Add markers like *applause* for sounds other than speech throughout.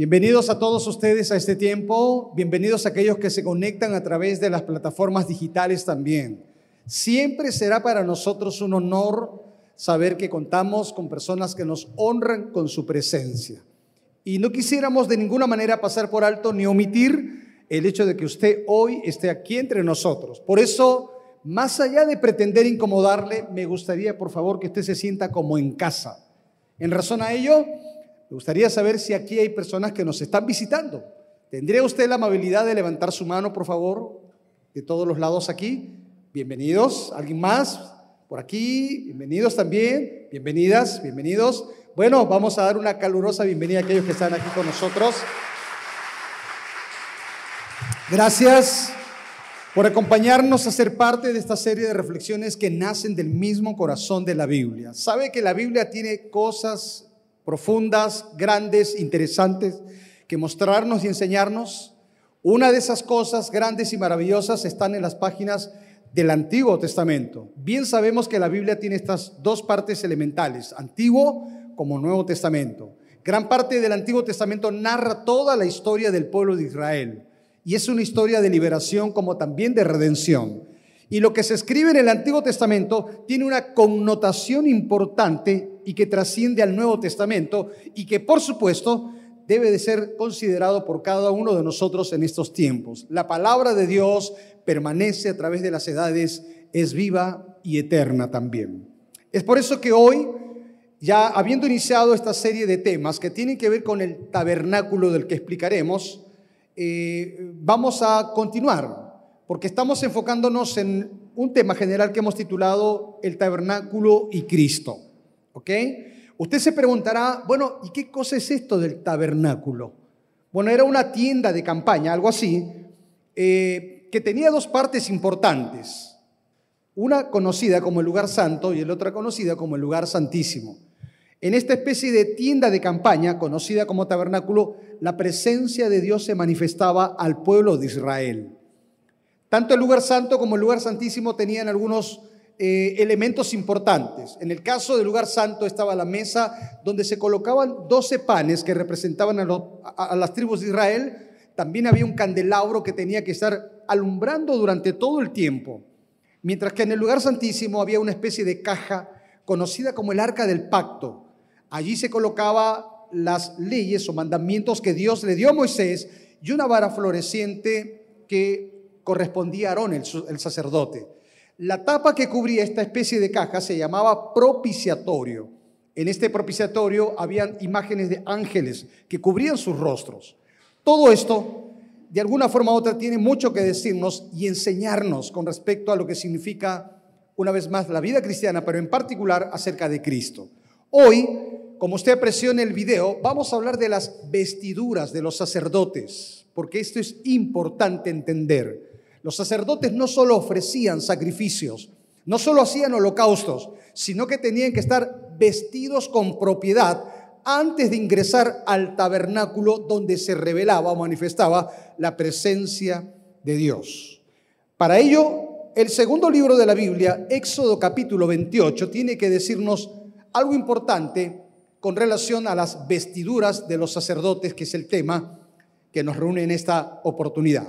Bienvenidos a todos ustedes a este tiempo, bienvenidos a aquellos que se conectan a través de las plataformas digitales también. Siempre será para nosotros un honor saber que contamos con personas que nos honran con su presencia. Y no quisiéramos de ninguna manera pasar por alto ni omitir el hecho de que usted hoy esté aquí entre nosotros. Por eso, más allá de pretender incomodarle, me gustaría por favor que usted se sienta como en casa. En razón a ello, me gustaría saber si aquí hay personas que nos están visitando. ¿Tendría usted la amabilidad de levantar su mano, por favor, de todos los lados aquí? Bienvenidos. ¿Alguien más? Por aquí. Bienvenidos también. Bienvenidas, bienvenidos. Bueno, vamos a dar una calurosa bienvenida a aquellos que están aquí con nosotros. Gracias por acompañarnos a ser parte de esta serie de reflexiones que nacen del mismo corazón de la Biblia. Sabe que la Biblia tiene cosas profundas, grandes, interesantes, que mostrarnos y enseñarnos. Una de esas cosas grandes y maravillosas están en las páginas del Antiguo Testamento. Bien sabemos que la Biblia tiene estas dos partes elementales, Antiguo como Nuevo Testamento. Gran parte del Antiguo Testamento narra toda la historia del pueblo de Israel y es una historia de liberación como también de redención. Y lo que se escribe en el Antiguo Testamento tiene una connotación importante y que trasciende al Nuevo Testamento y que por supuesto debe de ser considerado por cada uno de nosotros en estos tiempos. La palabra de Dios permanece a través de las edades, es viva y eterna también. Es por eso que hoy, ya habiendo iniciado esta serie de temas que tienen que ver con el tabernáculo del que explicaremos, eh, vamos a continuar, porque estamos enfocándonos en un tema general que hemos titulado el tabernáculo y Cristo. ¿Ok? Usted se preguntará, bueno, ¿y qué cosa es esto del tabernáculo? Bueno, era una tienda de campaña, algo así, eh, que tenía dos partes importantes. Una conocida como el lugar santo y la otra conocida como el lugar santísimo. En esta especie de tienda de campaña, conocida como tabernáculo, la presencia de Dios se manifestaba al pueblo de Israel. Tanto el lugar santo como el lugar santísimo tenían algunos eh, elementos importantes. En el caso del lugar santo estaba la mesa donde se colocaban 12 panes que representaban a, las tribus de Israel. También había un candelabro que tenía que estar alumbrando durante todo el tiempo. Mientras que en el lugar santísimo había una especie de caja conocida como el arca del pacto. Allí se colocaba las leyes o mandamientos que Dios le dio a Moisés y una vara floreciente que correspondía a Aarón, el sacerdote. La tapa que cubría esta especie de caja se llamaba propiciatorio. En este propiciatorio habían imágenes de ángeles que cubrían sus rostros. Todo esto, de alguna forma u otra, tiene mucho que decirnos y enseñarnos con respecto a lo que significa, una vez más, la vida cristiana, pero en particular acerca de Cristo. Hoy, como usted apreció en el video, vamos a hablar de las vestiduras de los sacerdotes, porque esto es importante entender. Los sacerdotes no solo ofrecían sacrificios, no solo hacían holocaustos, sino que tenían que estar vestidos con propiedad antes de ingresar al tabernáculo donde se revelaba o manifestaba la presencia de Dios. Para ello, el segundo libro de la Biblia, Éxodo capítulo 28, tiene que decirnos algo importante con relación a las vestiduras de los sacerdotes, que es el tema que nos reúne en esta oportunidad.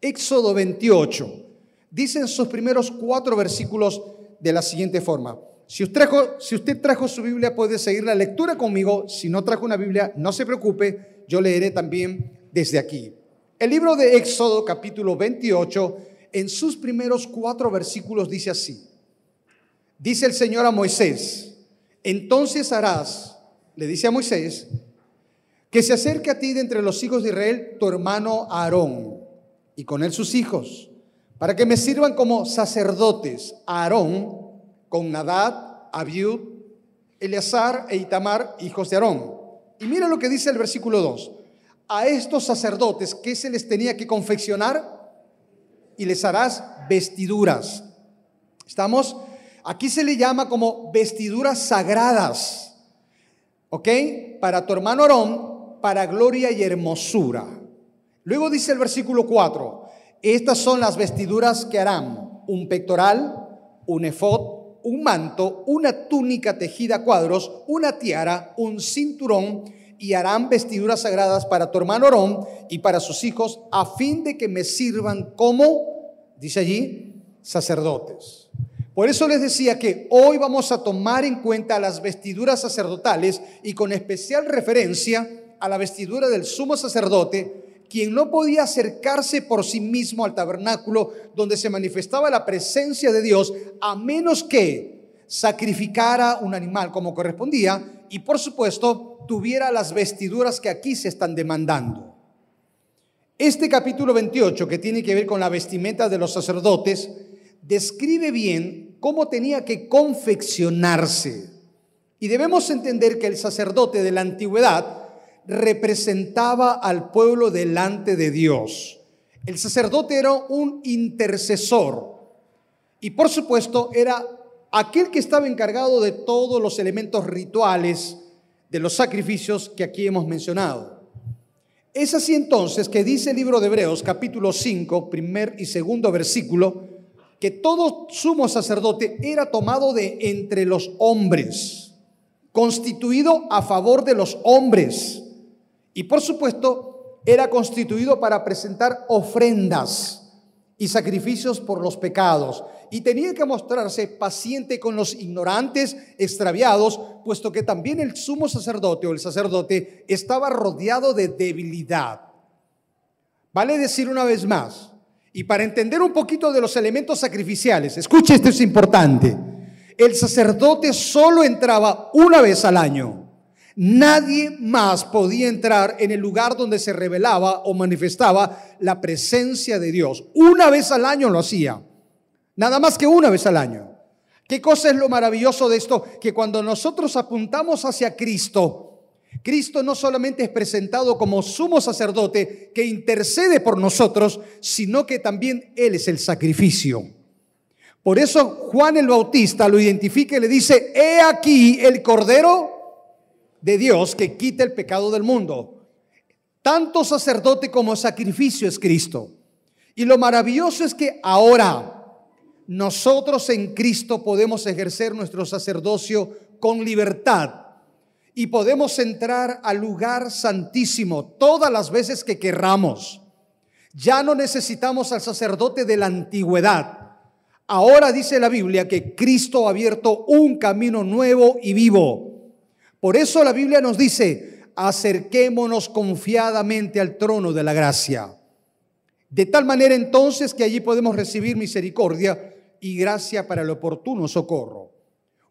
Éxodo 28. Dicen sus primeros cuatro versículos de la siguiente forma. Si usted, trajo, si usted trajo su Biblia, puede seguir la lectura conmigo. Si no trajo una Biblia, no se preocupe, yo leeré también desde aquí. El libro de Éxodo, capítulo 28, en sus primeros cuatro versículos dice así. Dice el Señor a Moisés, entonces harás, le dice a Moisés, que se acerque a ti de entre los hijos de Israel tu hermano Aarón y con él sus hijos, para que me sirvan como sacerdotes, Aarón, con Nadad, Abiud, Eleazar e Itamar, hijos de Aarón. Y mira lo que dice el versículo 2. A estos sacerdotes, ¿qué se les tenía que confeccionar? Y les harás vestiduras. ¿Estamos? Aquí se le llama como vestiduras sagradas. ¿Ok? Para tu hermano Aarón, para gloria y hermosura. Luego dice el versículo 4, estas son las vestiduras que harán, un pectoral, un efod, un manto, una túnica tejida a cuadros, una tiara, un cinturón y harán vestiduras sagradas para tu hermano Orón y para sus hijos, a fin de que me sirvan como, dice allí, sacerdotes. Por eso les decía que hoy vamos a tomar en cuenta las vestiduras sacerdotales y con especial referencia a la vestidura del sumo sacerdote, quien no podía acercarse por sí mismo al tabernáculo donde se manifestaba la presencia de Dios, a menos que sacrificara un animal como correspondía y por supuesto tuviera las vestiduras que aquí se están demandando. Este capítulo 28, que tiene que ver con la vestimenta de los sacerdotes, describe bien cómo tenía que confeccionarse. Y debemos entender que el sacerdote de la antigüedad representaba al pueblo delante de Dios. El sacerdote era un intercesor y por supuesto era aquel que estaba encargado de todos los elementos rituales de los sacrificios que aquí hemos mencionado. Es así entonces que dice el libro de Hebreos capítulo 5, primer y segundo versículo, que todo sumo sacerdote era tomado de entre los hombres, constituido a favor de los hombres. Y por supuesto, era constituido para presentar ofrendas y sacrificios por los pecados. Y tenía que mostrarse paciente con los ignorantes, extraviados, puesto que también el sumo sacerdote o el sacerdote estaba rodeado de debilidad. Vale decir una vez más, y para entender un poquito de los elementos sacrificiales, escuche, esto es importante. El sacerdote solo entraba una vez al año. Nadie más podía entrar en el lugar donde se revelaba o manifestaba la presencia de Dios. Una vez al año lo hacía. Nada más que una vez al año. ¿Qué cosa es lo maravilloso de esto? Que cuando nosotros apuntamos hacia Cristo, Cristo no solamente es presentado como sumo sacerdote que intercede por nosotros, sino que también Él es el sacrificio. Por eso Juan el Bautista lo identifica y le dice, he aquí el Cordero de Dios que quita el pecado del mundo. Tanto sacerdote como sacrificio es Cristo. Y lo maravilloso es que ahora nosotros en Cristo podemos ejercer nuestro sacerdocio con libertad y podemos entrar al lugar santísimo todas las veces que querramos. Ya no necesitamos al sacerdote de la antigüedad. Ahora dice la Biblia que Cristo ha abierto un camino nuevo y vivo. Por eso la Biblia nos dice, acerquémonos confiadamente al trono de la gracia. De tal manera entonces que allí podemos recibir misericordia y gracia para el oportuno socorro.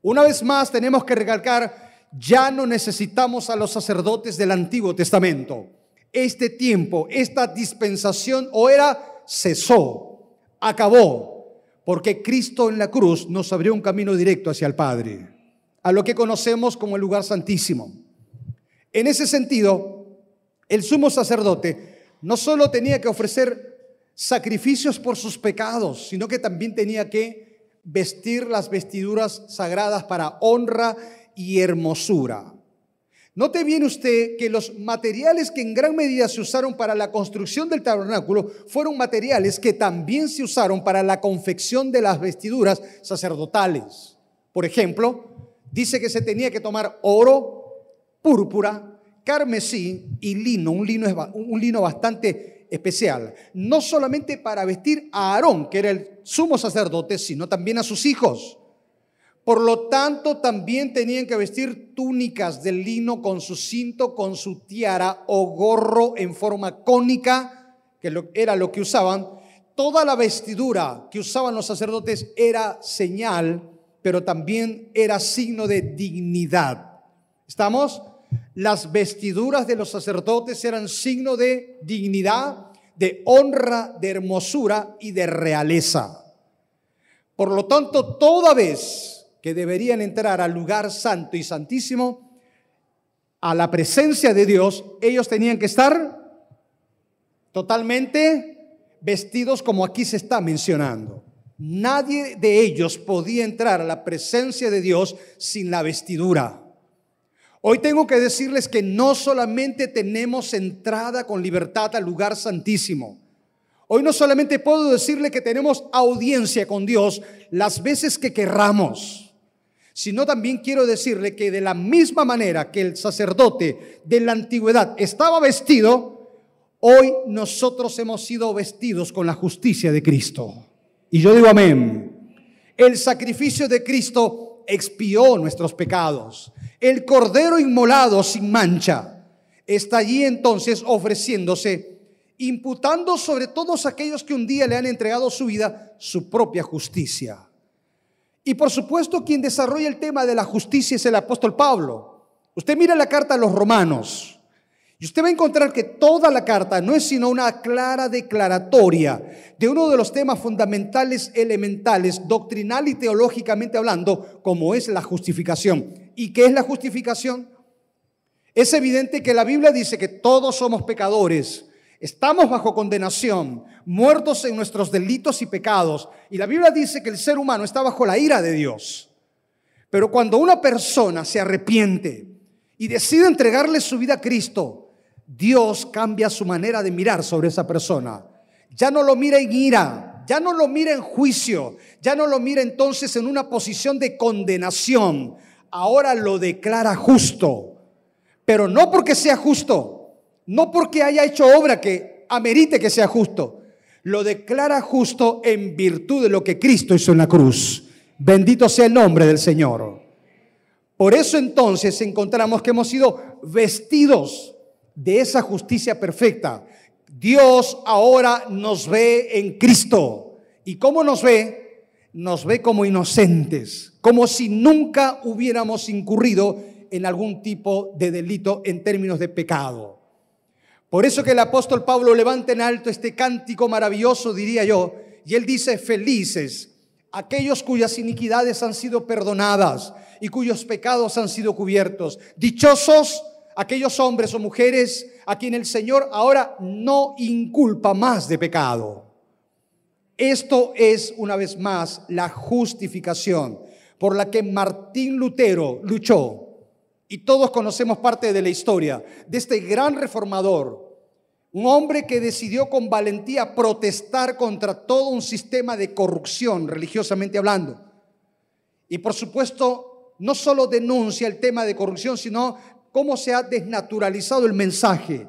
Una vez más tenemos que recalcar ya no necesitamos a los sacerdotes del Antiguo Testamento. Este tiempo, esta dispensación o era cesó, acabó, porque Cristo en la cruz nos abrió un camino directo hacia el Padre, a lo que conocemos como el lugar santísimo. En ese sentido, el sumo sacerdote no solo tenía que ofrecer sacrificios por sus pecados, sino que también tenía que vestir las vestiduras sagradas para honra y hermosura. Note bien usted que los materiales que en gran medida se usaron para la construcción del tabernáculo fueron materiales que también se usaron para la confección de las vestiduras sacerdotales. Por ejemplo, dice que se tenía que tomar oro, púrpura, carmesí y lino, un lino, un lino bastante especial, no solamente para vestir a Aarón, que era el sumo sacerdote, sino también a sus hijos. Por lo tanto, también tenían que vestir túnicas de lino con su cinto, con su tiara o gorro en forma cónica, que era lo que usaban. Toda la vestidura que usaban los sacerdotes era señal, pero también era signo de dignidad. ¿Estamos? Las vestiduras de los sacerdotes eran signo de dignidad, de honra, de hermosura y de realeza. Por lo tanto, toda vez que deberían entrar al lugar santo y santísimo, a la presencia de Dios, ellos tenían que estar totalmente vestidos como aquí se está mencionando. Nadie de ellos podía entrar a la presencia de Dios sin la vestidura. Hoy tengo que decirles que no solamente tenemos entrada con libertad al lugar santísimo. Hoy no solamente puedo decirle que tenemos audiencia con Dios las veces que querramos sino también quiero decirle que de la misma manera que el sacerdote de la antigüedad estaba vestido, hoy nosotros hemos sido vestidos con la justicia de Cristo. Y yo digo amén. El sacrificio de Cristo expió nuestros pecados. El cordero inmolado sin mancha está allí entonces ofreciéndose, imputando sobre todos aquellos que un día le han entregado su vida su propia justicia. Y por supuesto quien desarrolla el tema de la justicia es el apóstol Pablo. Usted mira la carta a los romanos y usted va a encontrar que toda la carta no es sino una clara declaratoria de uno de los temas fundamentales, elementales, doctrinal y teológicamente hablando, como es la justificación. ¿Y qué es la justificación? Es evidente que la Biblia dice que todos somos pecadores, estamos bajo condenación, muertos en nuestros delitos y pecados. Y la Biblia dice que el ser humano está bajo la ira de Dios. Pero cuando una persona se arrepiente y decide entregarle su vida a Cristo, Dios cambia su manera de mirar sobre esa persona. Ya no lo mira en ira, ya no lo mira en juicio, ya no lo mira entonces en una posición de condenación. Ahora lo declara justo, pero no porque sea justo, no porque haya hecho obra que amerite que sea justo. Lo declara justo en virtud de lo que Cristo hizo en la cruz. Bendito sea el nombre del Señor. Por eso entonces encontramos que hemos sido vestidos de esa justicia perfecta. Dios ahora nos ve en Cristo. ¿Y cómo nos ve? Nos ve como inocentes, como si nunca hubiéramos incurrido en algún tipo de delito en términos de pecado. Por eso que el apóstol Pablo levanta en alto este cántico maravilloso, diría yo, y él dice, felices aquellos cuyas iniquidades han sido perdonadas y cuyos pecados han sido cubiertos. Dichosos aquellos hombres o mujeres a quien el Señor ahora no inculpa más de pecado. Esto es, una vez más, la justificación por la que Martín Lutero luchó. Y todos conocemos parte de la historia de este gran reformador, un hombre que decidió con valentía protestar contra todo un sistema de corrupción, religiosamente hablando. Y por supuesto, no solo denuncia el tema de corrupción, sino cómo se ha desnaturalizado el mensaje,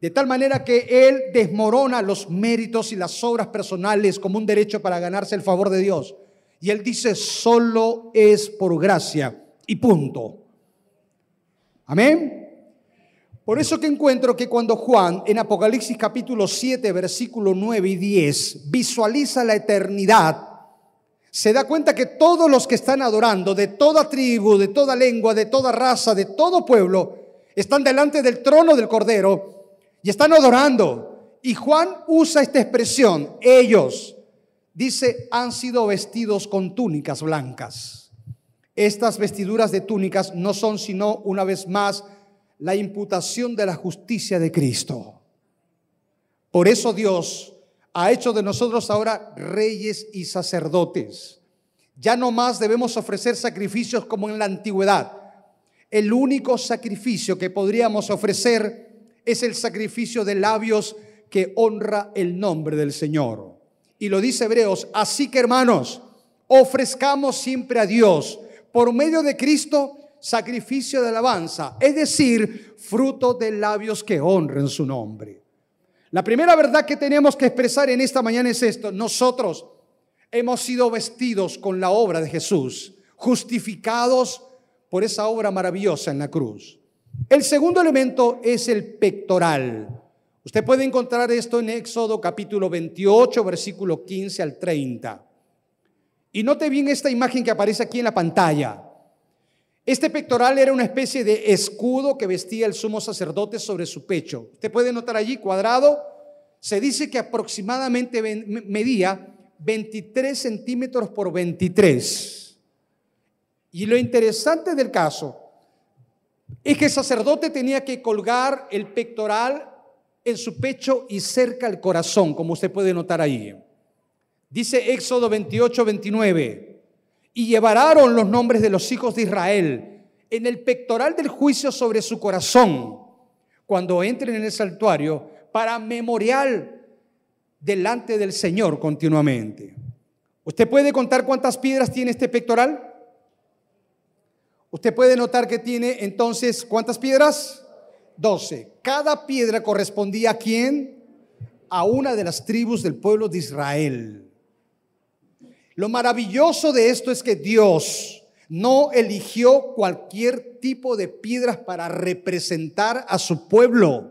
de tal manera que él desmorona los méritos y las obras personales como un derecho para ganarse el favor de Dios. Y él dice, solo es por gracia y punto. Amén. Por eso que encuentro que cuando Juan en Apocalipsis capítulo 7, versículo 9 y 10 visualiza la eternidad, se da cuenta que todos los que están adorando, de toda tribu, de toda lengua, de toda raza, de todo pueblo, están delante del trono del Cordero y están adorando. Y Juan usa esta expresión, ellos, dice, han sido vestidos con túnicas blancas. Estas vestiduras de túnicas no son sino, una vez más, la imputación de la justicia de Cristo. Por eso Dios ha hecho de nosotros ahora reyes y sacerdotes. Ya no más debemos ofrecer sacrificios como en la antigüedad. El único sacrificio que podríamos ofrecer es el sacrificio de labios que honra el nombre del Señor. Y lo dice Hebreos, así que hermanos, ofrezcamos siempre a Dios por medio de Cristo sacrificio de alabanza, es decir, fruto de labios que honren su nombre. La primera verdad que tenemos que expresar en esta mañana es esto. Nosotros hemos sido vestidos con la obra de Jesús, justificados por esa obra maravillosa en la cruz. El segundo elemento es el pectoral. Usted puede encontrar esto en Éxodo capítulo 28, versículo 15 al 30. Y note bien esta imagen que aparece aquí en la pantalla. Este pectoral era una especie de escudo que vestía el sumo sacerdote sobre su pecho. Usted puede notar allí cuadrado. Se dice que aproximadamente medía 23 centímetros por 23. Y lo interesante del caso es que el sacerdote tenía que colgar el pectoral en su pecho y cerca al corazón, como usted puede notar ahí. Dice Éxodo 28, 29 y llevaron los nombres de los hijos de Israel en el pectoral del juicio sobre su corazón cuando entren en el santuario para memorial delante del Señor continuamente. ¿Usted puede contar cuántas piedras tiene este pectoral? Usted puede notar que tiene entonces, ¿cuántas piedras? Doce. Cada piedra correspondía a quién? A una de las tribus del pueblo de Israel. Lo maravilloso de esto es que Dios no eligió cualquier tipo de piedras para representar a su pueblo.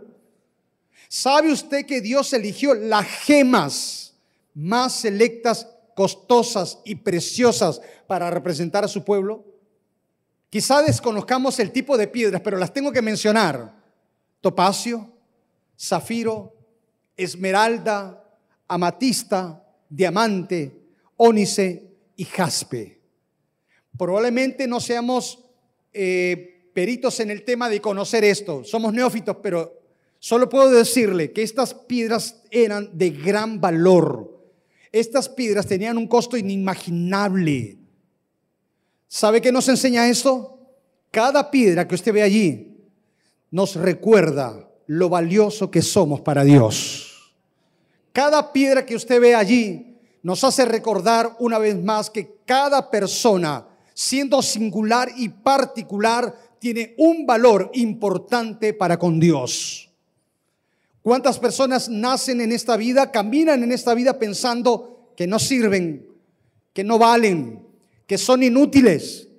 ¿Sabe usted que Dios eligió las gemas más selectas, costosas y preciosas para representar a su pueblo? Quizá desconozcamos el tipo de piedras, pero las tengo que mencionar. Topacio, zafiro, esmeralda, amatista, diamante, ónice y jaspe. Probablemente no seamos eh, peritos en el tema de conocer esto, somos neófitos, pero solo puedo decirle que estas piedras eran de gran valor. Estas piedras tenían un costo inimaginable. ¿Sabe qué nos enseña esto? Cada piedra que usted ve allí nos recuerda lo valioso que somos para Dios. Cada piedra que usted ve allí nos hace recordar una vez más que cada persona, siendo singular y particular, tiene un valor importante para con Dios. ¿Cuántas personas nacen en esta vida, caminan en esta vida pensando que no sirven, que no valen, que son inútiles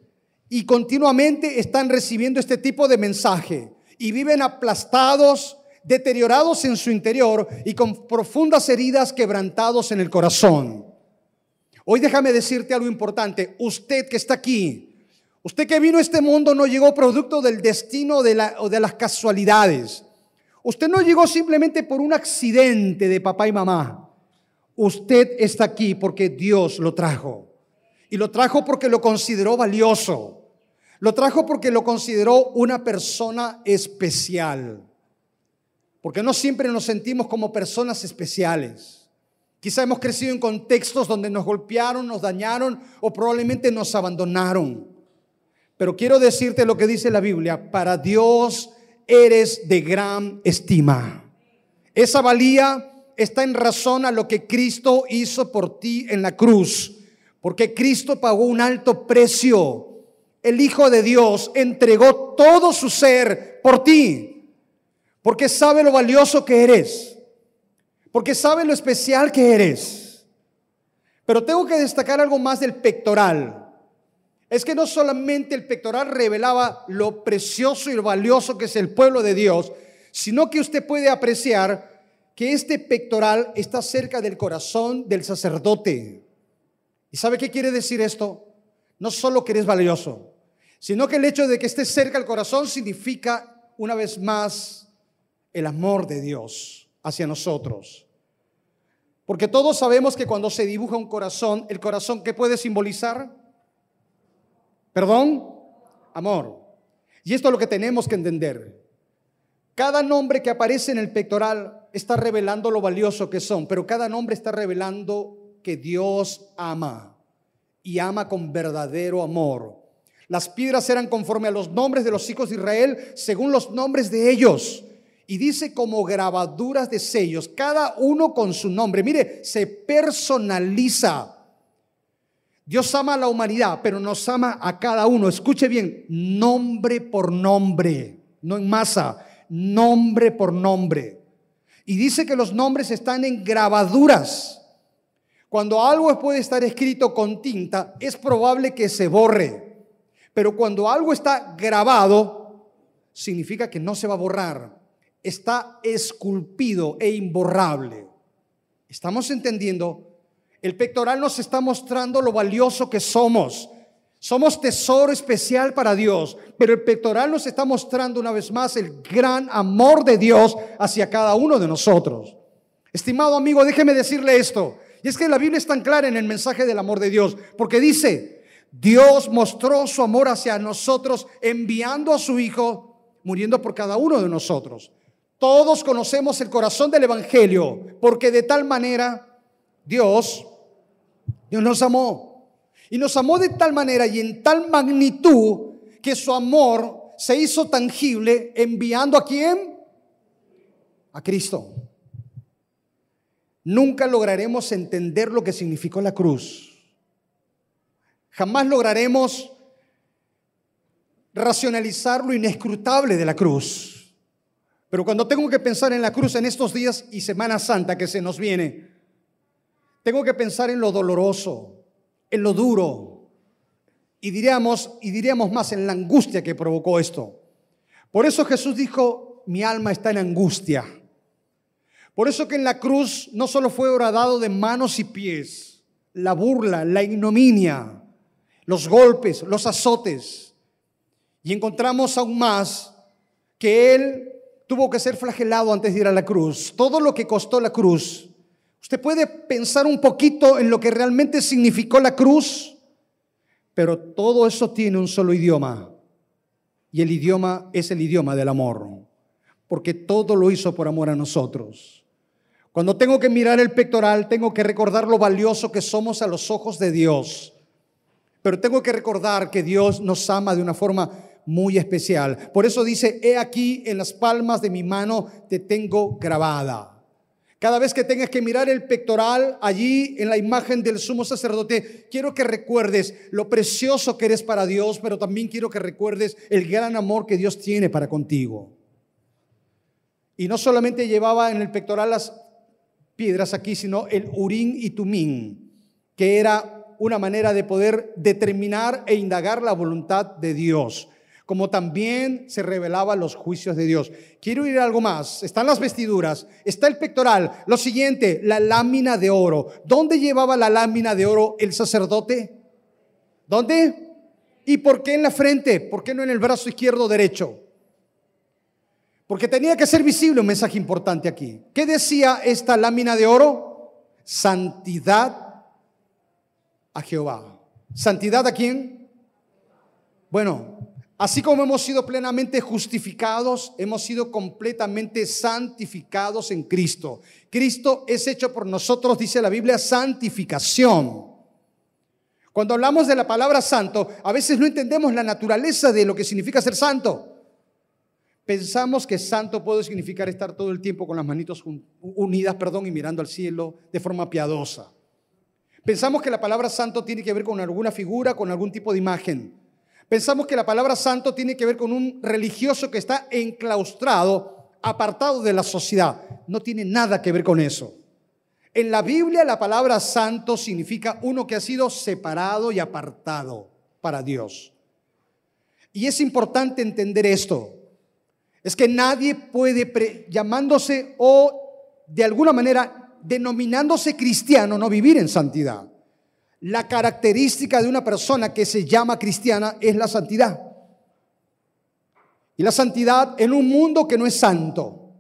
y continuamente están recibiendo este tipo de mensaje y viven aplastados, deteriorados en su interior y con profundas heridas quebrantados en el corazón. Hoy déjame decirte algo importante. Usted que está aquí, usted que vino a este mundo no llegó producto del destino de o de las casualidades. Usted no llegó simplemente por un accidente de papá y mamá. Usted está aquí porque Dios lo trajo. Y lo trajo porque lo consideró valioso. Lo trajo porque lo consideró una persona especial. Porque no siempre nos sentimos como personas especiales. Quizá hemos crecido en contextos donde nos golpearon, nos dañaron o probablemente nos abandonaron. Pero quiero decirte lo que dice la Biblia. Para Dios eres de gran estima. Esa valía está en razón a lo que Cristo hizo por ti en la cruz. Porque Cristo pagó un alto precio. El Hijo de Dios entregó todo su ser por ti. Porque sabe lo valioso que eres. Porque sabe lo especial que eres. Pero tengo que destacar algo más del pectoral. Es que no solamente el pectoral revelaba lo precioso y lo valioso que es el pueblo de Dios, sino que usted puede apreciar que este pectoral está cerca del corazón del sacerdote. ¿Y sabe qué quiere decir esto? No solo que eres valioso, sino que el hecho de que estés cerca al corazón significa, una vez más, el amor de Dios hacia nosotros. Porque todos sabemos que cuando se dibuja un corazón, el corazón, ¿qué puede simbolizar? ¿Perdón? Amor. Y esto es lo que tenemos que entender. Cada nombre que aparece en el pectoral está revelando lo valioso que son, pero cada nombre está revelando que Dios ama y ama con verdadero amor. Las piedras eran conforme a los nombres de los hijos de Israel, según los nombres de ellos. Y dice como grabaduras de sellos, cada uno con su nombre. Mire, se personaliza. Dios ama a la humanidad, pero nos ama a cada uno. Escuche bien, nombre por nombre, no en masa, nombre por nombre. Y dice que los nombres están en grabaduras. Cuando algo puede estar escrito con tinta, es probable que se borre. Pero cuando algo está grabado, significa que no se va a borrar. Está esculpido e imborrable. ¿Estamos entendiendo? El pectoral nos está mostrando lo valioso que somos. Somos tesoro especial para Dios, pero el pectoral nos está mostrando una vez más el gran amor de Dios hacia cada uno de nosotros. Estimado amigo, déjeme decirle esto. Y es que la Biblia es tan clara en el mensaje del amor de Dios, porque dice, Dios mostró su amor hacia nosotros enviando a su Hijo, muriendo por cada uno de nosotros. Todos conocemos el corazón del Evangelio, porque de tal manera Dios, Dios nos amó. Y nos amó de tal manera y en tal magnitud que su amor se hizo tangible enviando a quién? A Cristo nunca lograremos entender lo que significó la cruz. Jamás lograremos racionalizar lo inescrutable de la cruz. Pero cuando tengo que pensar en la cruz en estos días y Semana Santa que se nos viene, tengo que pensar en lo doloroso, en lo duro, y diríamos, y diríamos más en la angustia que provocó esto. Por eso Jesús dijo, mi alma está en angustia. Por eso que en la cruz no solo fue horadado de manos y pies, la burla, la ignominia, los golpes, los azotes. Y encontramos aún más que Él tuvo que ser flagelado antes de ir a la cruz. Todo lo que costó la cruz. Usted puede pensar un poquito en lo que realmente significó la cruz, pero todo eso tiene un solo idioma. Y el idioma es el idioma del amor, porque todo lo hizo por amor a nosotros. Cuando tengo que mirar el pectoral, tengo que recordar lo valioso que somos a los ojos de Dios. Pero tengo que recordar que Dios nos ama de una forma muy especial. Por eso dice, he aquí en las palmas de mi mano te tengo grabada. Cada vez que tengas que mirar el pectoral allí en la imagen del sumo sacerdote, quiero que recuerdes lo precioso que eres para Dios, pero también quiero que recuerdes el gran amor que Dios tiene para contigo. Y no solamente llevaba en el pectoral las piedras aquí, sino el Urín y Tumín, que era una manera de poder determinar e indagar la voluntad de Dios, como también se revelaba los juicios de Dios. Quiero ir a algo más. Están las vestiduras, está el pectoral. Lo siguiente, la lámina de oro. ¿Dónde llevaba la lámina de oro el sacerdote? ¿Dónde? ¿Y por qué en la frente? ¿Por qué no en el brazo izquierdo o derecho? Porque tenía que ser visible un mensaje importante aquí. ¿Qué decía esta lámina de oro? Santidad a Jehová. ¿Santidad a quién? Bueno, así como hemos sido plenamente justificados, hemos sido completamente santificados en Cristo. Cristo es hecho por nosotros, dice la Biblia, santificación. Cuando hablamos de la palabra santo, a veces no entendemos la naturaleza de lo que significa ser santo. Pensamos que santo puede significar estar todo el tiempo con las manitos unidas, perdón, y mirando al cielo de forma piadosa. Pensamos que la palabra santo tiene que ver con alguna figura, con algún tipo de imagen. Pensamos que la palabra santo tiene que ver con un religioso que está enclaustrado, apartado de la sociedad. No tiene nada que ver con eso. En la Biblia la palabra santo significa uno que ha sido separado y apartado para Dios. Y es importante entender esto. Es que nadie puede, llamándose o de alguna manera denominándose cristiano, no vivir en santidad. La característica de una persona que se llama cristiana es la santidad. Y la santidad en un mundo que no es santo.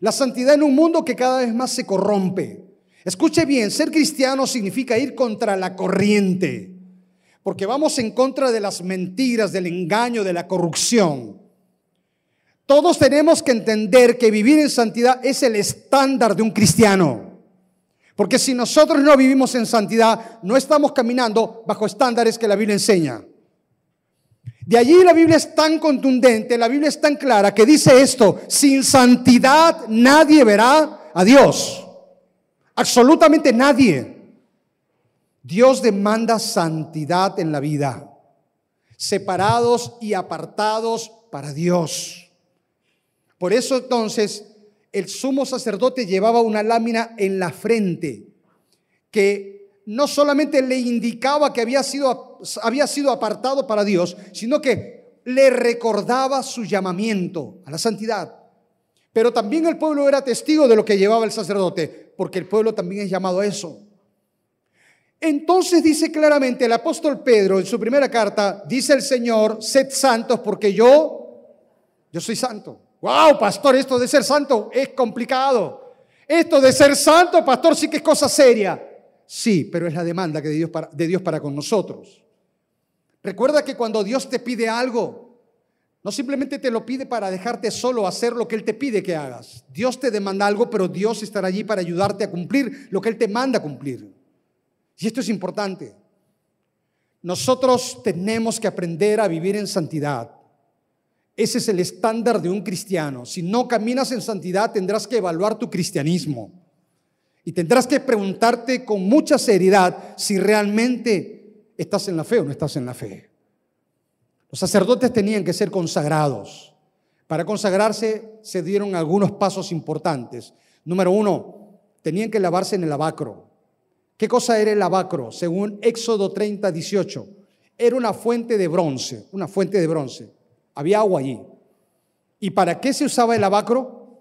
La santidad en un mundo que cada vez más se corrompe. Escuche bien, ser cristiano significa ir contra la corriente. Porque vamos en contra de las mentiras, del engaño, de la corrupción. Todos tenemos que entender que vivir en santidad es el estándar de un cristiano. Porque si nosotros no vivimos en santidad, no estamos caminando bajo estándares que la Biblia enseña. De allí la Biblia es tan contundente, la Biblia es tan clara que dice esto, sin santidad nadie verá a Dios. Absolutamente nadie. Dios demanda santidad en la vida, separados y apartados para Dios. Por eso entonces el sumo sacerdote llevaba una lámina en la frente que no solamente le indicaba que había sido, había sido apartado para Dios, sino que le recordaba su llamamiento a la santidad. Pero también el pueblo era testigo de lo que llevaba el sacerdote, porque el pueblo también es llamado a eso. Entonces dice claramente el apóstol Pedro en su primera carta, dice el Señor, sed santos porque yo, yo soy santo. Wow, pastor, esto de ser santo es complicado. Esto de ser santo, pastor, sí que es cosa seria. Sí, pero es la demanda que de Dios para, de Dios para con nosotros. Recuerda que cuando Dios te pide algo, no simplemente te lo pide para dejarte solo hacer lo que Él te pide que hagas. Dios te demanda algo, pero Dios estará allí para ayudarte a cumplir lo que Él te manda cumplir. Y esto es importante. Nosotros tenemos que aprender a vivir en santidad. Ese es el estándar de un cristiano. Si no caminas en santidad, tendrás que evaluar tu cristianismo. Y tendrás que preguntarte con mucha seriedad si realmente estás en la fe o no estás en la fe. Los sacerdotes tenían que ser consagrados. Para consagrarse se dieron algunos pasos importantes. Número uno, tenían que lavarse en el lavacro. ¿Qué cosa era el lavacro? Según Éxodo 30, 18. Era una fuente de bronce, una fuente de bronce. Había agua allí. ¿Y para qué se usaba el lavacro?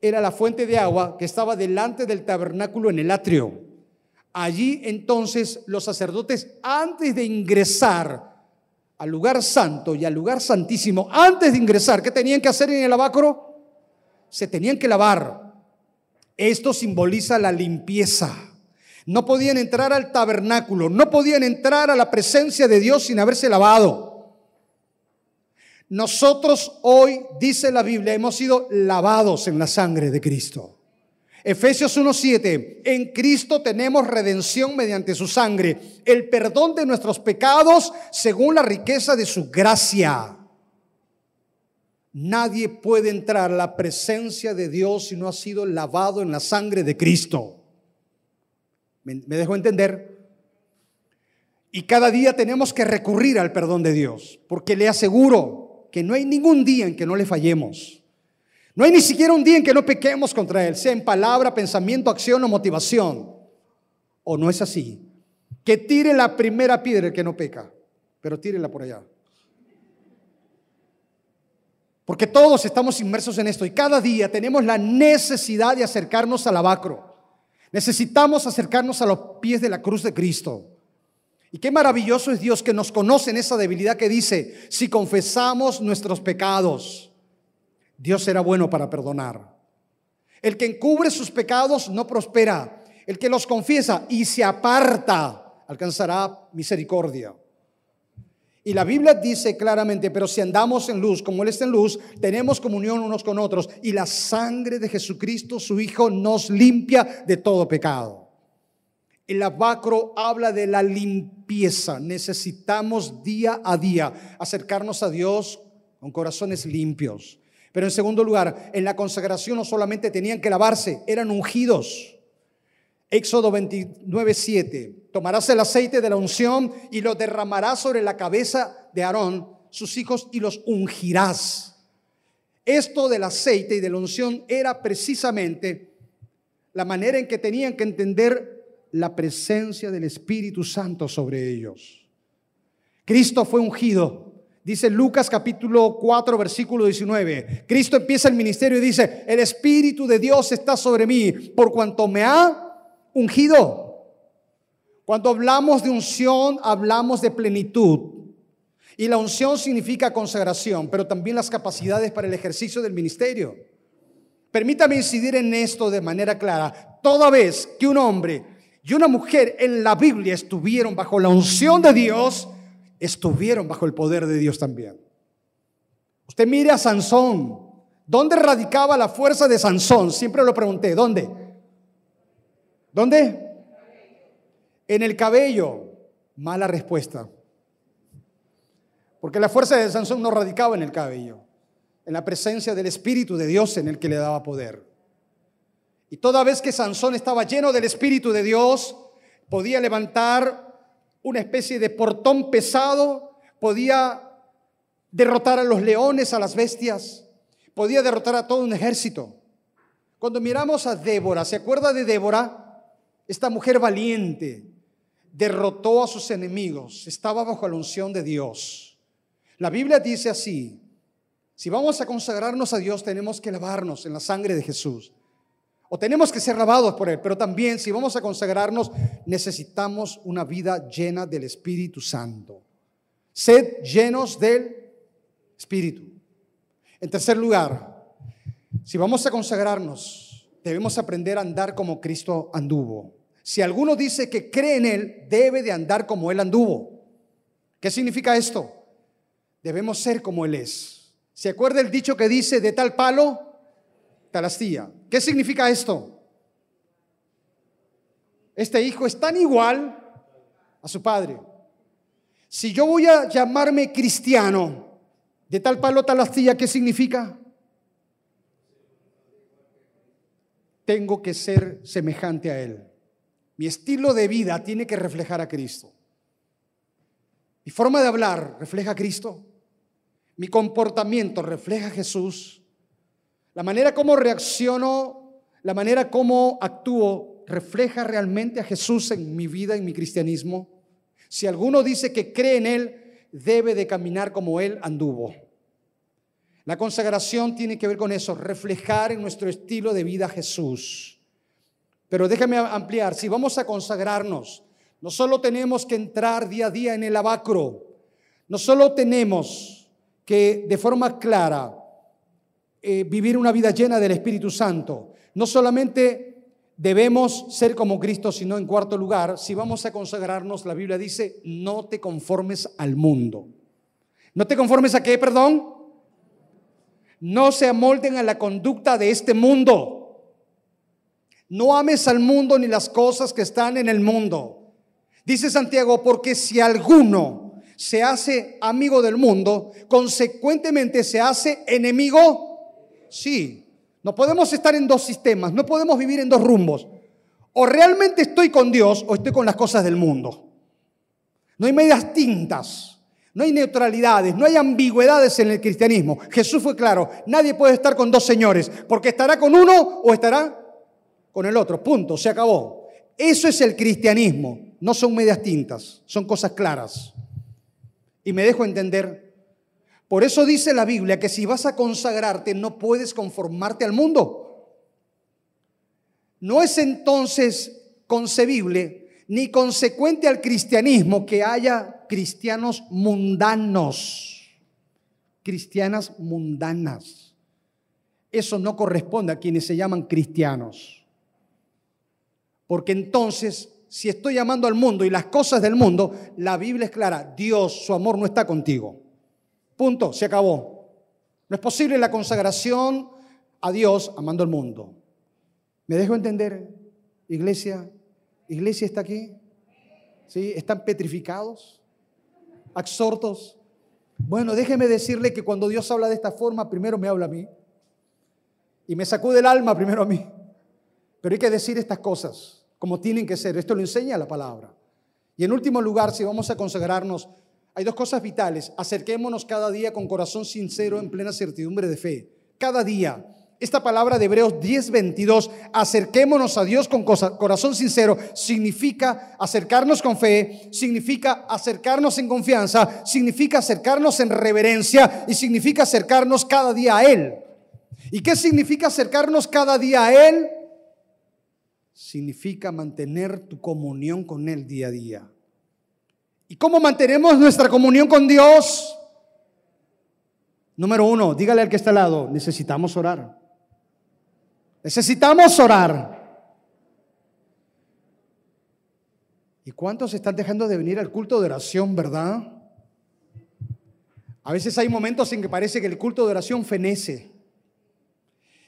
Era la fuente de agua que estaba delante del tabernáculo en el atrio. Allí entonces los sacerdotes, antes de ingresar al lugar santo y al lugar santísimo, antes de ingresar, ¿qué tenían que hacer en el lavacro? Se tenían que lavar. Esto simboliza la limpieza. No podían entrar al tabernáculo, no podían entrar a la presencia de Dios sin haberse lavado. Nosotros hoy, dice la Biblia, hemos sido lavados en la sangre de Cristo. Efesios 1.7, en Cristo tenemos redención mediante su sangre, el perdón de nuestros pecados según la riqueza de su gracia. Nadie puede entrar a la presencia de Dios si no ha sido lavado en la sangre de Cristo. ¿Me, me dejo entender? Y cada día tenemos que recurrir al perdón de Dios, porque le aseguro que no hay ningún día en que no le fallemos. No hay ni siquiera un día en que no pequemos contra Él, sea en palabra, pensamiento, acción o motivación. ¿O no es así? Que tire la primera piedra el que no peca, pero tírela por allá. Porque todos estamos inmersos en esto y cada día tenemos la necesidad de acercarnos al abacro. Necesitamos acercarnos a los pies de la cruz de Cristo. Y qué maravilloso es Dios que nos conoce en esa debilidad que dice, si confesamos nuestros pecados, Dios será bueno para perdonar. El que encubre sus pecados no prospera. El que los confiesa y se aparta alcanzará misericordia. Y la Biblia dice claramente, pero si andamos en luz, como Él está en luz, tenemos comunión unos con otros y la sangre de Jesucristo, su Hijo, nos limpia de todo pecado. El abacro habla de la limpieza. Necesitamos día a día acercarnos a Dios con corazones limpios. Pero en segundo lugar, en la consagración no solamente tenían que lavarse, eran ungidos. Éxodo 29, 7. Tomarás el aceite de la unción y lo derramarás sobre la cabeza de Aarón, sus hijos, y los ungirás. Esto del aceite y de la unción era precisamente la manera en que tenían que entender la presencia del Espíritu Santo sobre ellos. Cristo fue ungido Dice Lucas capítulo 4, versículo 19. Cristo empieza el ministerio y dice, el Espíritu de Dios está sobre mí por cuanto me ha ungido. Cuando hablamos de unción, hablamos de plenitud. Y la unción significa consagración, pero también las capacidades para el ejercicio del ministerio. Permítame incidir en esto de manera clara. Toda vez que un hombre y una mujer en la Biblia estuvieron bajo la unción de Dios, estuvieron bajo el poder de Dios también. Usted mire a Sansón. ¿Dónde radicaba la fuerza de Sansón? Siempre lo pregunté. ¿Dónde? ¿Dónde? En el cabello. Mala respuesta. Porque la fuerza de Sansón no radicaba en el cabello, en la presencia del Espíritu de Dios en el que le daba poder. Y toda vez que Sansón estaba lleno del Espíritu de Dios, podía levantar una especie de portón pesado, podía derrotar a los leones, a las bestias, podía derrotar a todo un ejército. Cuando miramos a Débora, ¿se acuerda de Débora? Esta mujer valiente derrotó a sus enemigos, estaba bajo la unción de Dios. La Biblia dice así, si vamos a consagrarnos a Dios tenemos que lavarnos en la sangre de Jesús. O tenemos que ser lavados por Él, pero también si vamos a consagrarnos, necesitamos una vida llena del Espíritu Santo. Sed llenos del Espíritu. En tercer lugar, si vamos a consagrarnos, debemos aprender a andar como Cristo anduvo. Si alguno dice que cree en Él, debe de andar como Él anduvo. ¿Qué significa esto? Debemos ser como Él es. ¿Se acuerda el dicho que dice de tal palo? Tal astilla. ¿Qué significa esto? Este hijo es tan igual a su padre. Si yo voy a llamarme cristiano, de tal palo, tal astilla, ¿qué significa? Tengo que ser semejante a Él. Mi estilo de vida tiene que reflejar a Cristo. Mi forma de hablar refleja a Cristo. Mi comportamiento refleja a Jesús. La manera como reacciono, la manera como actúo, refleja realmente a Jesús en mi vida, en mi cristianismo. Si alguno dice que cree en Él, debe de caminar como Él anduvo. La consagración tiene que ver con eso, reflejar en nuestro estilo de vida a Jesús. Pero déjame ampliar, si vamos a consagrarnos, no solo tenemos que entrar día a día en el abacro, no solo tenemos que de forma clara eh, vivir una vida llena del Espíritu Santo, no solamente debemos ser como Cristo, sino en cuarto lugar, si vamos a consagrarnos, la Biblia dice, no te conformes al mundo. ¿No te conformes a qué, perdón? No se amolden a la conducta de este mundo. No ames al mundo ni las cosas que están en el mundo. Dice Santiago, porque si alguno se hace amigo del mundo, consecuentemente se hace enemigo. Sí, no podemos estar en dos sistemas, no podemos vivir en dos rumbos. O realmente estoy con Dios o estoy con las cosas del mundo. No hay medias tintas, no hay neutralidades, no hay ambigüedades en el cristianismo. Jesús fue claro, nadie puede estar con dos señores, porque estará con uno o estará con el otro. Punto, se acabó. Eso es el cristianismo no son medias tintas, son cosas claras. Y me dejo entender. Por eso dice la Biblia que si vas a consagrarte no puedes conformarte al mundo. No es entonces concebible ni consecuente al cristianismo que haya cristianos mundanos, cristianas mundanas. Eso no corresponde a quienes se llaman cristianos. Porque entonces si estoy amando al mundo y las cosas del mundo, la Biblia es clara, Dios, su amor no está contigo. Punto, se acabó. No es posible la consagración a Dios amando al mundo. ¿Me dejo entender, iglesia? ¿Iglesia está aquí? ¿Sí? ¿Están petrificados? ¿Absortos? Bueno, déjeme decirle que cuando Dios habla de esta forma, primero me habla a mí. Y me sacude el alma primero a mí. Pero hay que decir estas cosas como tienen que ser. Esto lo enseña la palabra. Y en último lugar, si vamos a consagrarnos, hay dos cosas vitales. Acerquémonos cada día con corazón sincero en plena certidumbre de fe. Cada día. Esta palabra de Hebreos 10:22, acerquémonos a Dios con corazón sincero, significa acercarnos con fe, significa acercarnos en confianza, significa acercarnos en reverencia y significa acercarnos cada día a Él. ¿Y qué significa acercarnos cada día a Él? significa mantener tu comunión con Él día a día. ¿Y cómo mantenemos nuestra comunión con Dios? Número uno, dígale al que está al lado, necesitamos orar. Necesitamos orar. ¿Y cuántos están dejando de venir al culto de oración, verdad? A veces hay momentos en que parece que el culto de oración fenece.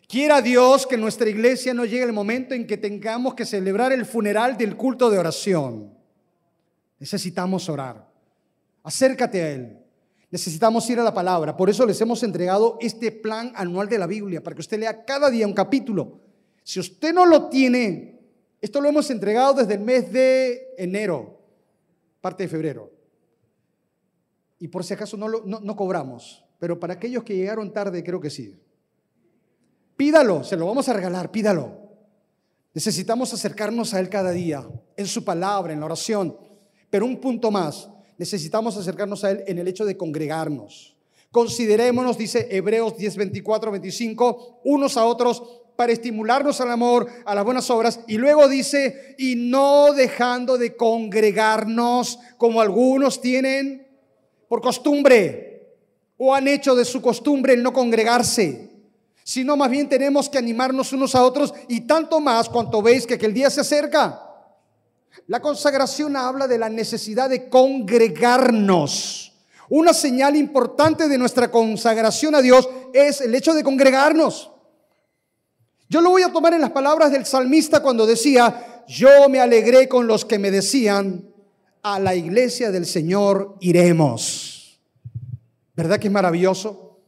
Quiera Dios que en nuestra iglesia no llegue el momento en que tengamos que celebrar el funeral del culto de oración. Necesitamos orar. Acércate a Él. Necesitamos ir a la palabra. Por eso les hemos entregado este plan anual de la Biblia, para que usted lea cada día un capítulo. Si usted no lo tiene, esto lo hemos entregado desde el mes de enero, parte de febrero. Y por si acaso no, lo, no cobramos, pero para aquellos que llegaron tarde, creo que sí. Pídalo, se lo vamos a regalar, pídalo. Necesitamos acercarnos a Él cada día, en su palabra, en la oración. Pero un punto más, necesitamos acercarnos a Él en el hecho de congregarnos. Considerémonos, dice Hebreos 10, 24, 25, unos a otros para estimularnos al amor, a las buenas obras. Y luego dice, y no dejando de congregarnos como algunos tienen por costumbre o han hecho de su costumbre el no congregarse sino más bien tenemos que animarnos unos a otros y tanto más cuanto veis que aquel día se acerca. La consagración habla de la necesidad de congregarnos. Una señal importante de nuestra consagración a Dios es el hecho de congregarnos. Yo lo voy a tomar en las palabras del salmista cuando decía, yo me alegré con los que me decían, a la iglesia del Señor iremos. ¿Verdad que es maravilloso?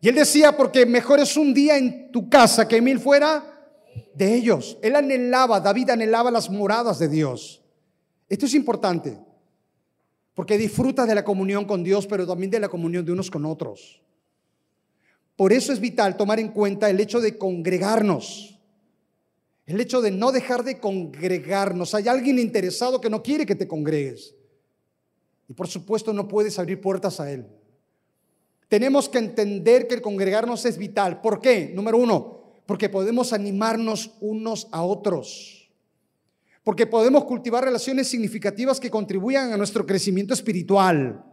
Y él decía, porque mejor es un día en tu casa que mil fuera de ellos. Él anhelaba, David anhelaba las moradas de Dios. Esto es importante. porque disfrutas de la comunión con Dios, pero también de la comunión de unos con otros. Por eso es vital tomar en cuenta el hecho de congregarnos, el hecho de no dejar de congregarnos. Hay alguien interesado que no quiere que te congregues. Y por supuesto no puedes abrir puertas a él. Tenemos que entender que el congregarnos es vital. ¿Por qué? Número uno, porque podemos animarnos unos a otros. Porque podemos cultivar relaciones significativas que contribuyan a nuestro crecimiento espiritual.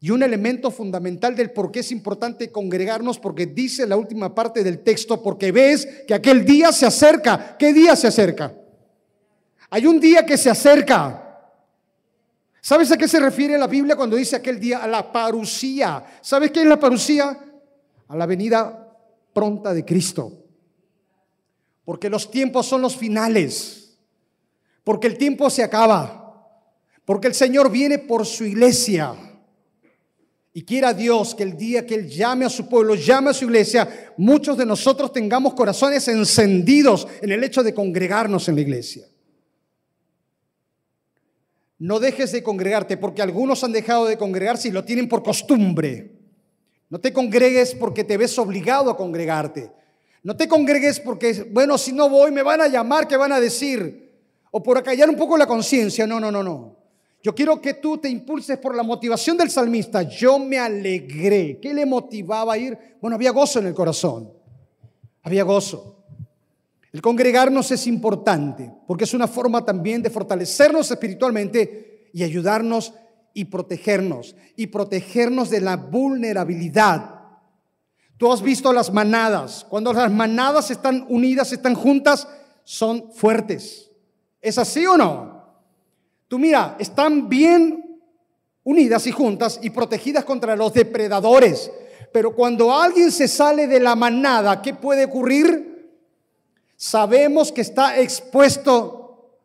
Y un elemento fundamental del por qué es importante congregarnos, porque dice la última parte del texto, porque ves que aquel día se acerca. ¿Qué día se acerca? Hay un día que se acerca. ¿Sabes a qué se refiere la Biblia cuando dice aquel día? A la parucía. ¿Sabes qué es la parucía? A la venida pronta de Cristo. Porque los tiempos son los finales. Porque el tiempo se acaba. Porque el Señor viene por su iglesia. Y quiera Dios que el día que Él llame a su pueblo, llame a su iglesia, muchos de nosotros tengamos corazones encendidos en el hecho de congregarnos en la iglesia. No dejes de congregarte porque algunos han dejado de congregarse y lo tienen por costumbre. No te congregues porque te ves obligado a congregarte. No te congregues porque, bueno, si no voy me van a llamar, ¿qué van a decir? O por acallar un poco la conciencia. No, no, no, no. Yo quiero que tú te impulses por la motivación del salmista. Yo me alegré. ¿Qué le motivaba a ir? Bueno, había gozo en el corazón. Había gozo. El congregarnos es importante porque es una forma también de fortalecernos espiritualmente y ayudarnos y protegernos. Y protegernos de la vulnerabilidad. Tú has visto las manadas. Cuando las manadas están unidas, están juntas, son fuertes. ¿Es así o no? Tú mira, están bien unidas y juntas y protegidas contra los depredadores. Pero cuando alguien se sale de la manada, ¿qué puede ocurrir? Sabemos que está expuesto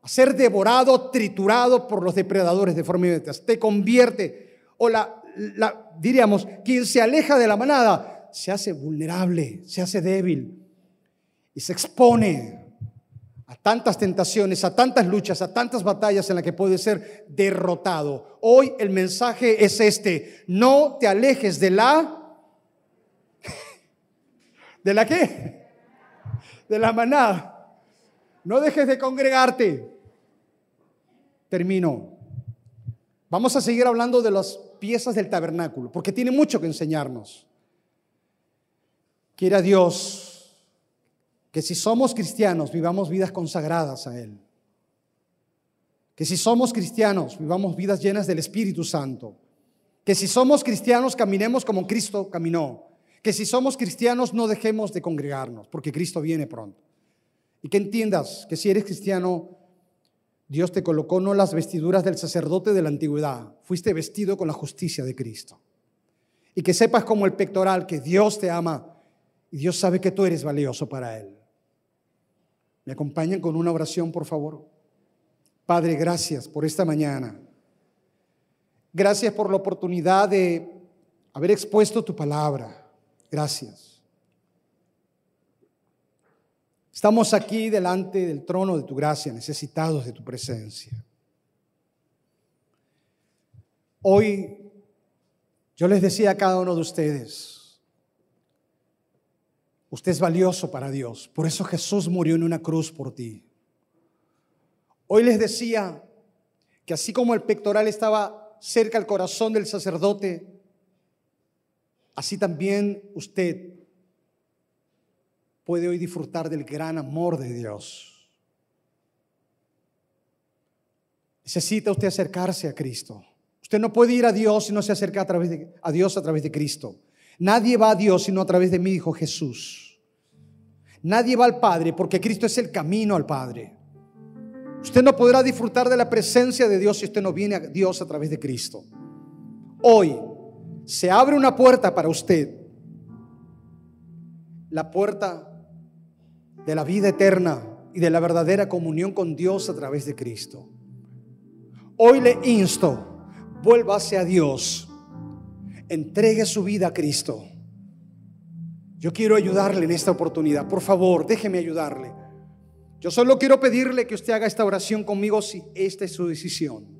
a ser devorado, triturado por los depredadores de forma inmediata. Te convierte, o la, la, diríamos, quien se aleja de la manada se hace vulnerable, se hace débil y se expone a tantas tentaciones, a tantas luchas, a tantas batallas en las que puede ser derrotado. Hoy el mensaje es este, no te alejes de la... *laughs* ¿De la qué? De la manada. No dejes de congregarte. Termino. Vamos a seguir hablando de las piezas del tabernáculo, porque tiene mucho que enseñarnos. Quiera Dios que si somos cristianos vivamos vidas consagradas a Él. Que si somos cristianos vivamos vidas llenas del Espíritu Santo. Que si somos cristianos caminemos como Cristo caminó. Que si somos cristianos no dejemos de congregarnos, porque Cristo viene pronto. Y que entiendas que si eres cristiano, Dios te colocó no las vestiduras del sacerdote de la antigüedad, fuiste vestido con la justicia de Cristo. Y que sepas como el pectoral que Dios te ama y Dios sabe que tú eres valioso para Él. ¿Me acompañan con una oración, por favor? Padre, gracias por esta mañana. Gracias por la oportunidad de haber expuesto tu palabra. Gracias. Estamos aquí delante del trono de tu gracia, necesitados de tu presencia. Hoy yo les decía a cada uno de ustedes, Usted es valioso para Dios. Por eso Jesús murió en una cruz por ti. Hoy les decía que así como el pectoral estaba cerca al corazón del sacerdote, así también usted puede hoy disfrutar del gran amor de Dios. Necesita usted acercarse a Cristo. Usted no puede ir a Dios si no se acerca a, través de, a Dios a través de Cristo. Nadie va a Dios sino a través de mí, dijo Jesús. Nadie va al Padre porque Cristo es el camino al Padre. Usted no podrá disfrutar de la presencia de Dios si usted no viene a Dios a través de Cristo. Hoy se abre una puerta para usted. La puerta de la vida eterna y de la verdadera comunión con Dios a través de Cristo. Hoy le insto, vuelva hacia Dios, entregue su vida a Cristo yo quiero ayudarle en esta oportunidad. Por favor, déjeme ayudarle. Yo solo quiero pedirle que usted haga esta oración conmigo si esta es su decisión.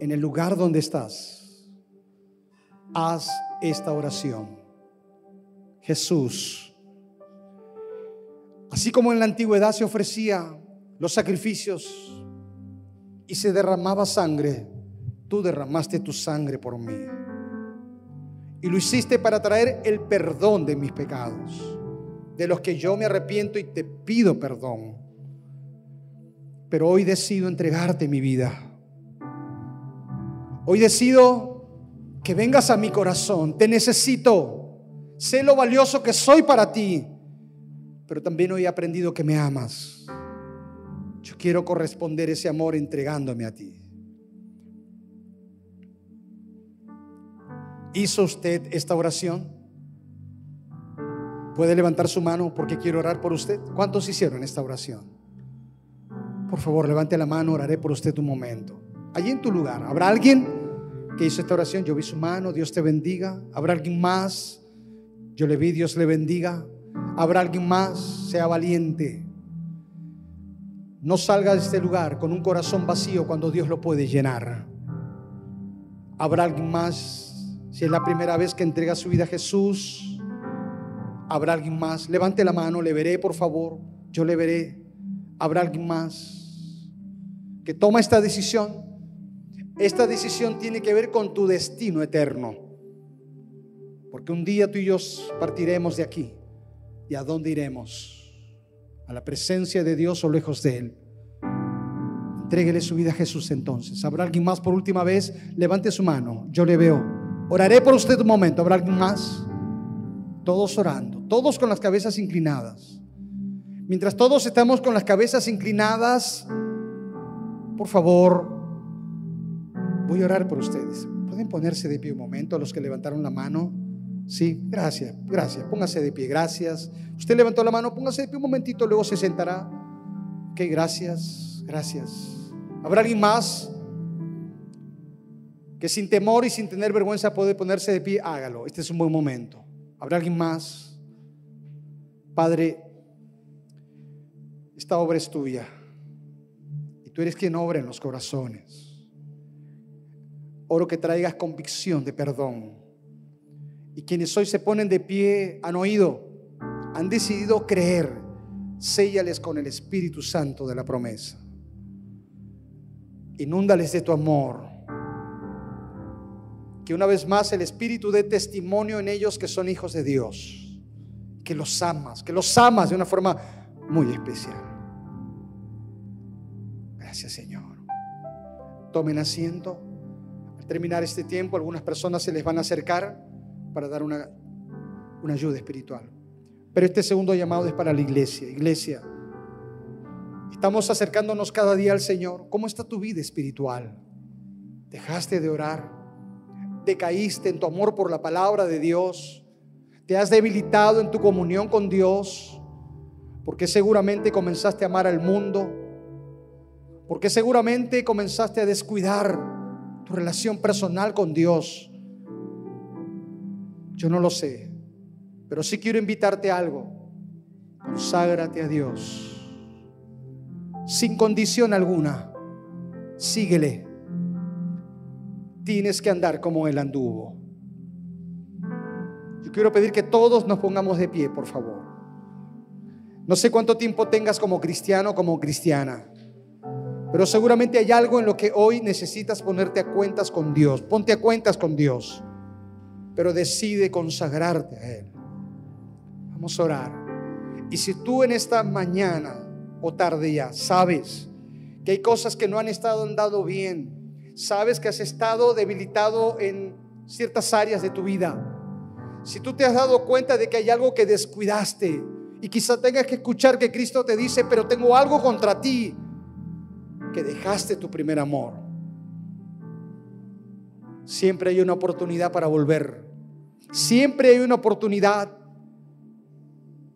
en el lugar donde estás, haz esta oración. Jesús, así como en la antigüedad se ofrecía los sacrificios y se derramaba sangre, tú derramaste tu sangre por mí. Y lo hiciste para traer el perdón de mis pecados, de los que yo me arrepiento y te pido perdón. Pero hoy decido entregarte mi vida. Hoy decido que vengas a mi corazón. Te necesito. Sé lo valioso que soy para ti. Pero también hoy he aprendido que me amas. Yo quiero corresponder ese amor entregándome a ti. ¿Hizo usted esta oración? ¿Puede levantar su mano porque quiero orar por usted? ¿Cuántos hicieron esta oración? Por favor, levante la mano, oraré por usted un momento. Allí en tu lugar, ¿habrá alguien? que hizo esta oración, yo vi su mano, Dios te bendiga. ¿Habrá alguien más? Yo le vi, Dios le bendiga. ¿Habrá alguien más? Sea valiente. No salga de este lugar con un corazón vacío cuando Dios lo puede llenar. ¿Habrá alguien más? Si es la primera vez que entrega su vida a Jesús, ¿habrá alguien más? Levante la mano, le veré, por favor. Yo le veré. ¿Habrá alguien más que toma esta decisión? Esta decisión tiene que ver con tu destino eterno. Porque un día tú y yo partiremos de aquí. ¿Y a dónde iremos? ¿A la presencia de Dios o lejos de Él? Entréguele su vida a Jesús entonces. ¿Habrá alguien más por última vez? Levante su mano. Yo le veo. Oraré por usted un momento. ¿Habrá alguien más? Todos orando. Todos con las cabezas inclinadas. Mientras todos estamos con las cabezas inclinadas, por favor, Voy a orar por ustedes. ¿Pueden ponerse de pie un momento a los que levantaron la mano? Sí, gracias, gracias. Póngase de pie, gracias. Usted levantó la mano, póngase de pie un momentito, luego se sentará. Ok, gracias, gracias. ¿Habrá alguien más que sin temor y sin tener vergüenza puede ponerse de pie? Hágalo, este es un buen momento. ¿Habrá alguien más? Padre, esta obra es tuya y tú eres quien obra en los corazones. Oro que traigas convicción de perdón. Y quienes hoy se ponen de pie han oído, han decidido creer, séllales con el Espíritu Santo de la promesa. Inúndales de tu amor. Que una vez más el Espíritu dé testimonio en ellos que son hijos de Dios. Que los amas, que los amas de una forma muy especial. Gracias Señor. Tomen asiento terminar este tiempo, algunas personas se les van a acercar para dar una, una ayuda espiritual. Pero este segundo llamado es para la iglesia. Iglesia, estamos acercándonos cada día al Señor. ¿Cómo está tu vida espiritual? ¿Dejaste de orar? ¿Decaíste en tu amor por la palabra de Dios? ¿Te has debilitado en tu comunión con Dios? Porque seguramente comenzaste a amar al mundo. Porque seguramente comenzaste a descuidar tu relación personal con Dios. Yo no lo sé, pero sí quiero invitarte a algo. Conságrate a Dios. Sin condición alguna. Síguele. Tienes que andar como Él anduvo. Yo quiero pedir que todos nos pongamos de pie, por favor. No sé cuánto tiempo tengas como cristiano, como cristiana. Pero seguramente hay algo en lo que hoy necesitas ponerte a cuentas con Dios. Ponte a cuentas con Dios. Pero decide consagrarte a Él. Vamos a orar. Y si tú en esta mañana o tarde ya sabes que hay cosas que no han estado andando bien, sabes que has estado debilitado en ciertas áreas de tu vida, si tú te has dado cuenta de que hay algo que descuidaste y quizá tengas que escuchar que Cristo te dice, pero tengo algo contra ti, que dejaste tu primer amor. Siempre hay una oportunidad para volver. Siempre hay una oportunidad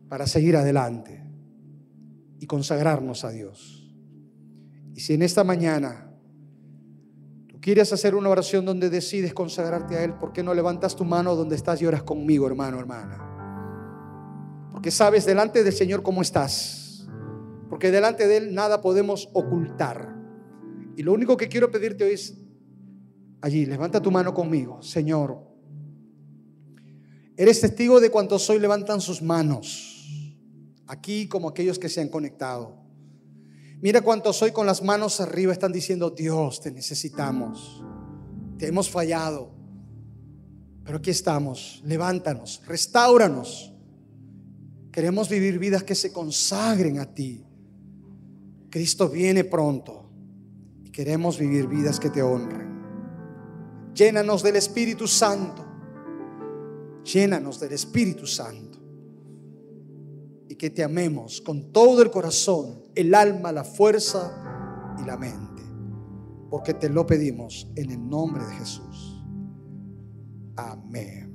para seguir adelante y consagrarnos a Dios. Y si en esta mañana tú quieres hacer una oración donde decides consagrarte a Él, ¿por qué no levantas tu mano donde estás y oras conmigo, hermano, hermana? Porque sabes delante del Señor cómo estás porque delante de Él nada podemos ocultar. Y lo único que quiero pedirte hoy es allí, levanta tu mano conmigo, Señor. Eres testigo de cuantos hoy levantan sus manos, aquí como aquellos que se han conectado. Mira cuántos hoy con las manos arriba están diciendo, Dios, te necesitamos, te hemos fallado, pero aquí estamos, levántanos, restauranos. Queremos vivir vidas que se consagren a ti. Cristo viene pronto y queremos vivir vidas que te honren. Llénanos del Espíritu Santo. Llénanos del Espíritu Santo. Y que te amemos con todo el corazón, el alma, la fuerza y la mente. Porque te lo pedimos en el nombre de Jesús. Amén.